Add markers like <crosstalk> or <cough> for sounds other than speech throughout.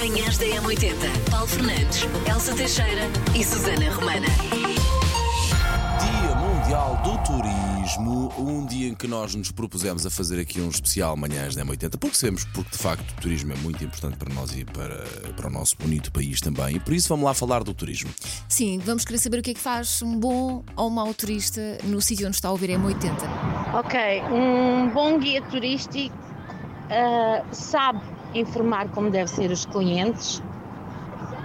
Manhãs da M80. Paulo Fernandes, Elsa Teixeira e Susana Romana. Dia Mundial do Turismo, um dia em que nós nos propusemos a fazer aqui um especial Manhãs da M80, porque sabemos porque de facto o turismo é muito importante para nós e para, para o nosso bonito país também, e por isso vamos lá falar do turismo. Sim, vamos querer saber o que é que faz um bom ou mau turista no sítio onde está a ouvir M80. Ok, um bom guia turístico ah, sabe informar como deve ser os clientes,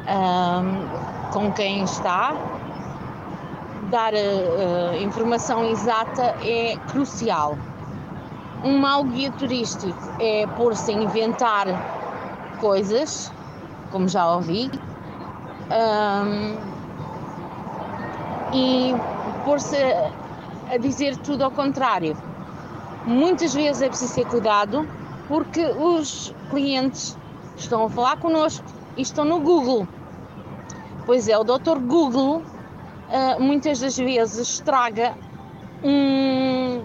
ahm, com quem está. Dar ah, informação exata é crucial. Um mau guia turístico é pôr-se a inventar coisas, como já ouvi, ahm, e pôr-se a- a dizer tudo ao contrário. Muitas vezes é preciso ter cuidado porque os clientes estão a falar connosco e estão no Google. Pois é, o Dr. Google ah, muitas das vezes estraga um-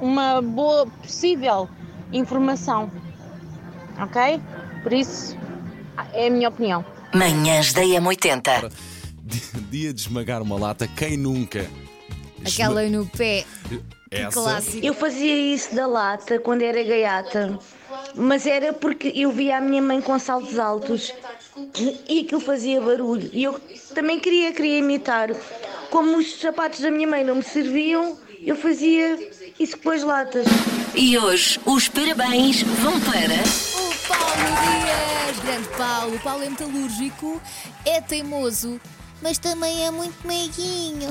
uma boa possível informação. Ok? Por isso, é a minha opinião. Manhãs da M80. <laughs> Dia de esmagar uma lata, quem nunca? Aquela no pé, Essa? Eu fazia isso da lata quando era gaiata, mas era porque eu via a minha mãe com saltos altos e aquilo fazia barulho. E eu também queria, queria imitar. Como os sapatos da minha mãe não me serviam, eu fazia isso com as latas. E hoje os parabéns vão para. O Paulo Dias, grande Paulo. O Paulo é metalúrgico, é teimoso, mas também é muito meiguinho.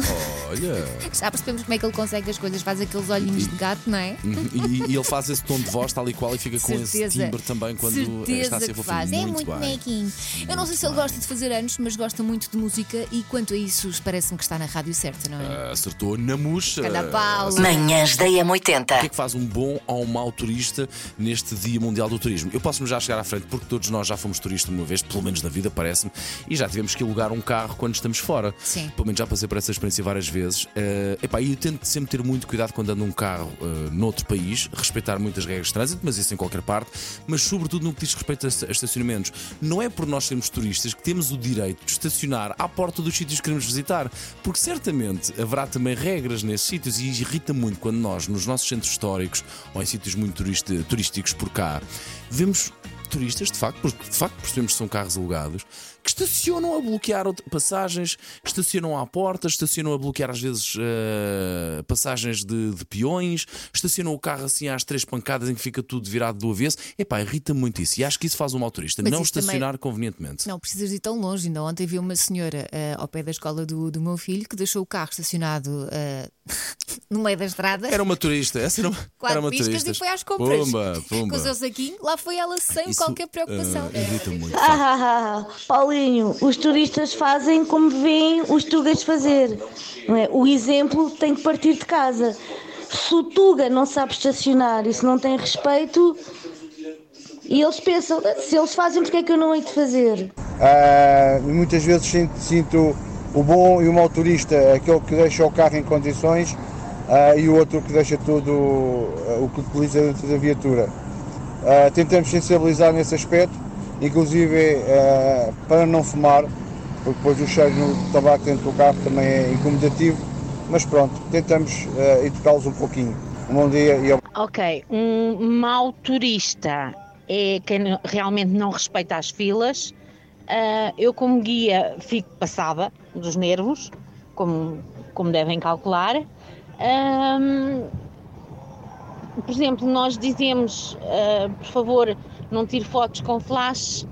Olha. <laughs> Já percebemos como é que ele consegue as coisas, faz aqueles olhinhos de gato, não é? E, e ele faz esse tom de voz tal e qual e fica com esse Certeza. timbre também quando Certeza está a ser que fofinho. faz. é muito bem. meiguinho. Eu não sei se ele bem. gosta de fazer anos, mas gosta muito de música e quanto a isso, parece-me que está na rádio certa, não é? Acertou na murcha. Cada Paulo. Manhãs da O que é M80. que faz um bom ou um mau turista neste Dia Mundial do Turismo? Eu posso-me já chegar à frente porque todos nós já fomos turistas uma vez, pelo menos na vida, parece-me, e já tivemos que alugar um carro quando estamos fora. Sim. Pelo menos já passei por essa experiência várias vezes. Eh, epá, e eu tento sempre ter muito cuidado quando ando num carro eh, noutro país, respeitar muitas regras de trânsito, mas isso em qualquer parte, mas sobretudo no que diz respeito a esta- a estacionamentos. Não é por nós sermos turistas que temos o direito de estacionar à porta dos sítios que queremos visitar, porque certamente haverá também regras nesses sítios e irrita muito quando nós, nos nossos centros históricos ou em sítios muito turísticos por cá, vemos turistas, de facto, porque de facto percebemos que são carros alugados, que estacionam a bloquear passagens, estacionam à porta, estacionam a bloquear às vezes eh, passagens de, de peões, estacionam o carro assim às três pancadas em que fica tudo virado do avesso. Epá, irrita muito isso. E acho que isso faz um mau turista, Mas não isso também- estacionar convenientemente. Não precisas ir tão longe. Ainda ontem vi uma senhora eh, ao pé da escola do, do meu filho que deixou o carro estacionado eh, <laughs> no meio da estrada. Era uma turista, essa era uma, <laughs> era Quatro uma piscas turista. e foi às compras. Pumba, pumba. Com o seu saquinho, lá foi ela sem Isso, qualquer preocupação. eh, irrita muito. Ah, <laughs> Paulinho, os turistas fazem como veem os tugas fazer. Não é? O exemplo tem que partir de casa. Se o tuga não sabe estacionar e se não tem respeito, e eles pensam, se eles fazem, porque é que eu não hei de fazer? Ah, muitas vezes sinto, sinto o bom e o mau turista, aquele que deixa o carro em condições ah, e o outro que deixa tudo, ah, o que utiliza dentro da viatura. Ah, tentamos sensibilizar nesse aspecto, inclusive para não fumar, porque depois o cheiro no tabaco dentro do carro também é incomodativo, mas pronto, tentamos educá-los um pouquinho. Um bom dia e Ok, um mau turista é quem realmente não respeita as filas. Ah, eu, como guia, fico passada dos nervos, como, como devem calcular. Ahm, por exemplo, nós dizemos, ah, por favor, não tire fotos com flash.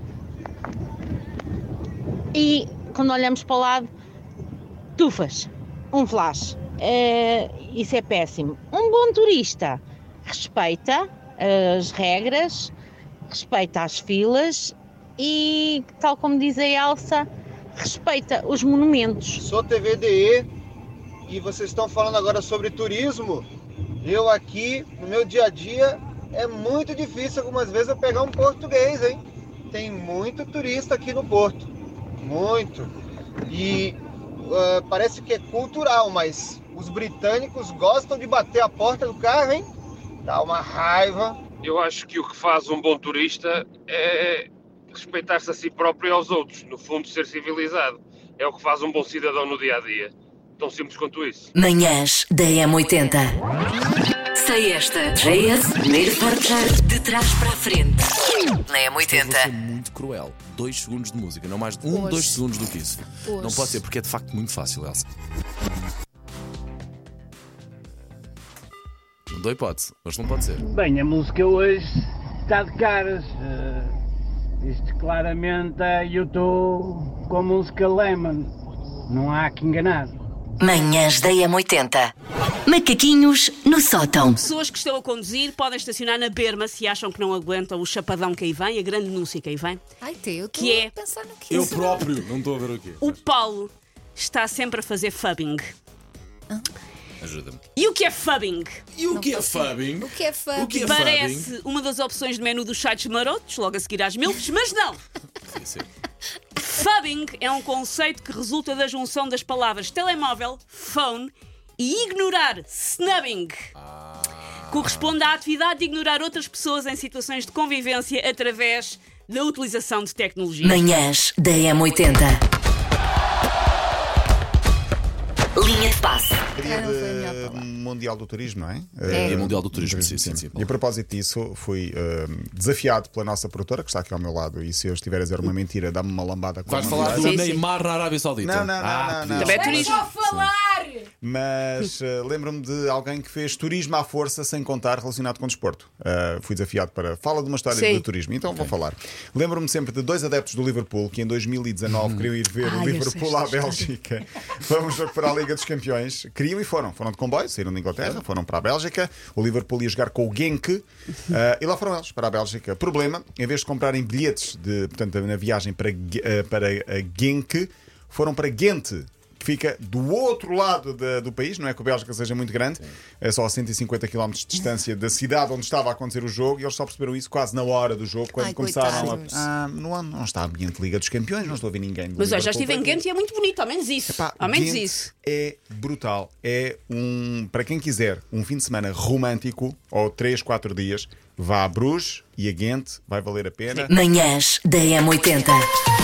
E quando olhamos para o lado, tufas, um flash. Eh, isso é péssimo. Um bom turista respeita as regras, respeita as filas e, tal como diz a Elsa, respeita os monumentos. Sou TVDE e vocês estão falando agora sobre turismo. Eu aqui, no meu dia a dia, é muito difícil algumas vezes eu pegar um português, hein? Tem muito turista aqui no Porto. Muito. E ah, parece que é cultural, mas os britânicos gostam de bater a porta do carro, hein? Dá uma raiva. Eu acho que o que faz um bom turista é respeitar-se a si próprio e aos outros. No fundo, ser civilizado. É o que faz um bom cidadão no dia a dia. Tão simples quanto isso. Manhãs da M80. Sei esta. JS, primeiro portar de trás para a frente. Na Vou ser M80. muito cruel. Dois segundos de música, não mais de um, Hoje. dois segundos do que isso. Hoje. Não pode ser, porque é de facto muito fácil, Elsa. Não dou hipótese. Hoje não pode ser. Bem, a música hoje está de caras. Eh, isto claramente é YouTube com a música Lemon. Não há que enganar. Manhãs da M80. Macaquinhos no sótão. Pessoas que estão a conduzir podem estacionar na berma se acham que não aguentam o chapadão que aí vem, a grande denúncia que aí vem. Ai, Tê, eu estou Que é? a pensar no que Eu isso. próprio não estou a ver o quê. O Paulo está sempre a fazer fubbing. Ajuda-me. E o que é fubbing? E o que é fubbing? O que é fã? O que é Parece uma das opções de menu dos sites marotos, logo a seguir às milfs, mas não! fubbing? Sim, sim. Fubbing é um conceito que resulta da junção das palavras telemóvel, phone e ignorar, snubbing. Corresponde à atividade de ignorar outras pessoas em situações de convivência através da utilização de tecnologia. Manhãs da M80. Linha de passe. Dia palavra. Mundial do Turismo, não é? É. Dia Mundial do Turismo, sim, sim, sim. E a propósito disso, fui eh, desafiado pela nossa produtora, que está aqui ao meu lado, e se eu estiver a dizer uma mentira, dá-me uma lambada com Vais falar do Sim, sim. Neymar na Arábia Saudita? Não, não, não, Ah, não, não. Também é turismo. falar! Mas eh, lembro-me de alguém que fez turismo à força sem contar relacionado com desporto. Eh, fui desafiado para. Fala de uma história Sim. de turismo, então vou falar. Lembro-me sempre de dois adeptos do Liverpool que em 2019 queriam ir ver Ai, o Liverpool à Bélgica. Vamos para a Liga dos Campeões. Queriam e foram. Foram de comboio, saíram da Inglaterra, foram para a Bélgica. O Liverpool ia jogar com o Genk <laughs> eh, e lá foram eles para a Bélgica. Problema: em vez de comprarem bilhetes de, portanto, na viagem para, eh, para eh, Genk, foram para Ghent que fica do outro lado da- do país, não é que a Bélgica seja muito grande, é só a 150 km de distância da cidade onde estava a acontecer o jogo, e eles só perceberam isso quase na hora do jogo, quando Ai, começaram coitados. a. Ah, não, não está ambiente Liga dos Campeões, não estou a ver ninguém. Mas olha, já estive em Ghent e é muito bonito, ao menos isso. Epá, ao menos Ghent isso. É brutal. É um. Para quem quiser um fim de semana romântico, ou 3, 4 dias, vá a Bruges e a Ghent, vai valer a pena. Manhãs da M80.